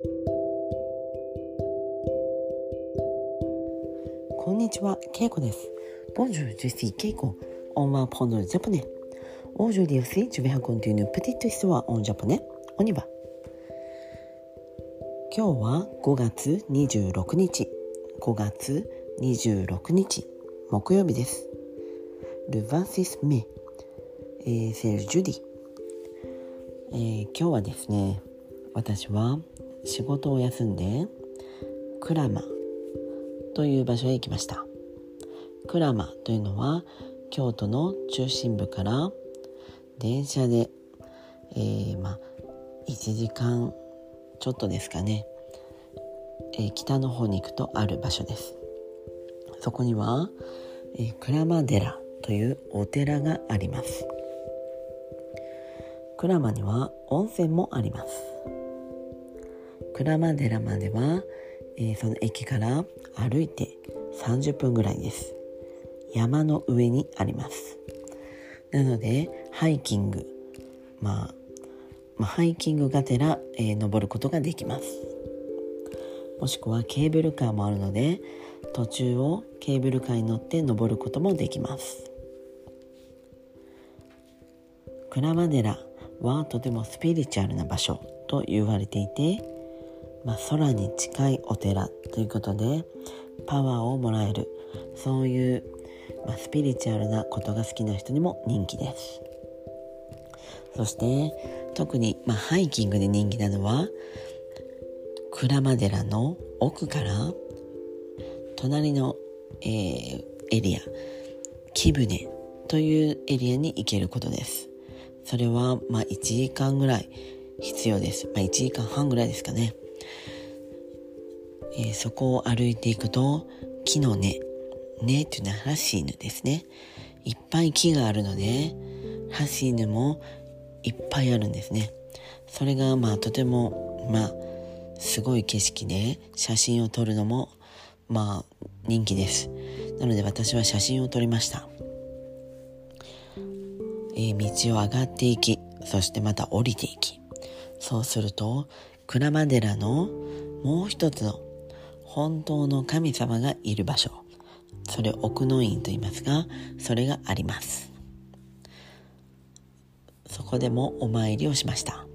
こんにちは、ケイコです。Bonjour, je suis Keiko. On va prendre le japonais. Aujourd'hui aussi, je vais raconter une petite histoire en japonais. On y va. 今日は5月26日。5月26日、木曜日です。Le 26 mai. C'est le jeudi. えー、今日はですね、私は仕事を休んで、クラマという場所へ行きました。クラマというのは京都の中心部から電車で、えー、まあ1時間ちょっとですかね、えー、北の方に行くとある場所です。そこには、えー、鞍馬寺というお寺があります。鞍馬には温泉もあります。鞍馬寺まではえー、その駅から歩いて30分ぐらいです。山の上にあります。なのでハイキング、まあ、まあ、ハイキングがてら、えー、登ることができます。もしくはケーブルカーもあるので途中をケーブルカーに乗って登ることもできます。鞍馬寺はとてもスピリチュアルな場所と言われていてまあ、空に近いお寺ということでパワーをもらえるそういう、まあ、スピリチュアルなことが好きな人にも人気です。そして特に、まあ、ハイキングで人気なのは鞍馬寺の奥から隣の、えー、エリア貴船というエリアに行けることです。それはまあ1時間ぐらい必要です、まあ、1時間半ぐらいですかね。えー、そこを歩いていくと木の根。根というのはハシーヌですね。いっぱい木があるのでハシーヌもいっぱいあるんですね。それがまあとてもまあすごい景色で写真を撮るのもまあ人気です。なので私は写真を撮りました、えー、道を上がっていきそしてまた降りていき。そうすると鞍馬寺のもう一つの本当の神様がいる場所。それを奥の院と言いますがそれがあります。そこでもお参りをしました。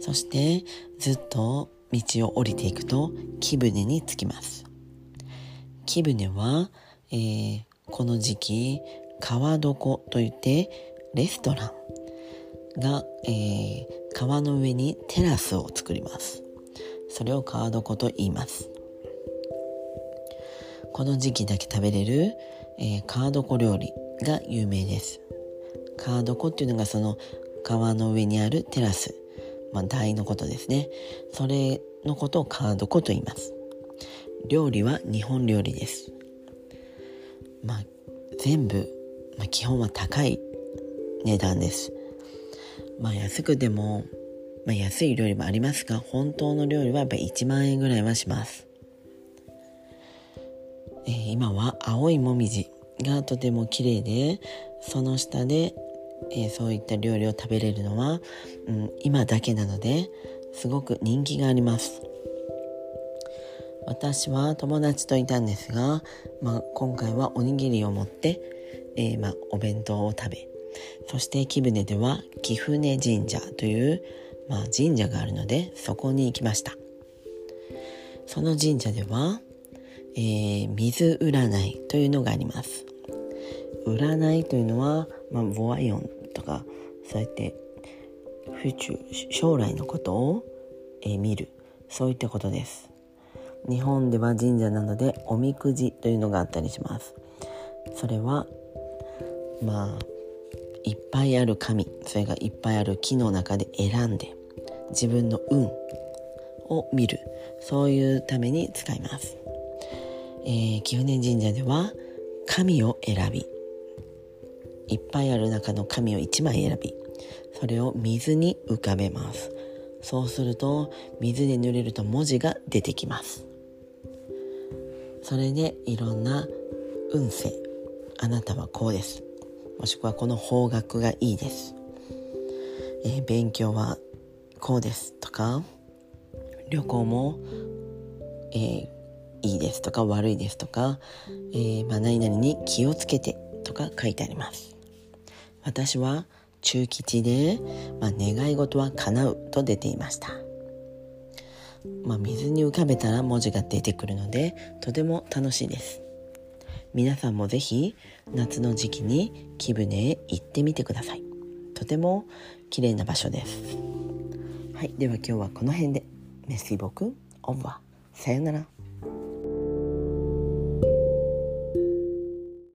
そしてずっと道を降りていくと木舟に着きます。木舟は、えー、この時期川床といってレストランが、えー、川の上にテラスを作ります。それを川床と言います。この時期だけ食べれる、えー、川床料理が有名です。川床っていうのがその川の上にあるテラス、まあ、台のことですね。それのことを川床と言います。料理は日本料理です。まあ全部、まあ、基本は高い値段です。まあ安くてもまあ、安い料理もありますが本当の料理はやっぱ1万円ぐらいはします、えー、今は青いもみじがとても綺麗でその下で、えー、そういった料理を食べれるのは、うん、今だけなのですごく人気があります。私は友達といたんですが、まあ、今回はおにぎりを持って、えー、まあ、お弁当を食べそして貴船では貴船神社というまあ、神社があるのでそこに行きました。その神社では、えー、水占いというのがあります。占いというのは、まあ、ボアイオンとかそうやって宇宙将来のことを、えー、見る。そういったことです。日本では神社なのでおみくじというのがあったりします。それはまあいっぱいある紙それがいっぱいある木の中で選んで自分の運を見る。そういうために使います、えー、貴船神社では神を選びいっぱいある中の紙を1枚選びそれを水に浮かべます。そうすると水で濡れると文字が出てきます。それでいろんな運勢あなたはこうです。もしくはこの方角がいいです、えー、勉強はこうですとか旅行も、えー、いいですとか悪いですとか、えー、まあ、何々に気をつけてとか書いてあります。私は中吉で、まあ、願い事は叶うと出ていました。まあ、水に浮かべたら文字が出てくるのでとても楽しいです。皆さんもぜひ夏の時期に貴船へ行ってみてください。とても綺麗な場所ですはいでは今日はこの辺で。メッシーボクオンワさよなら。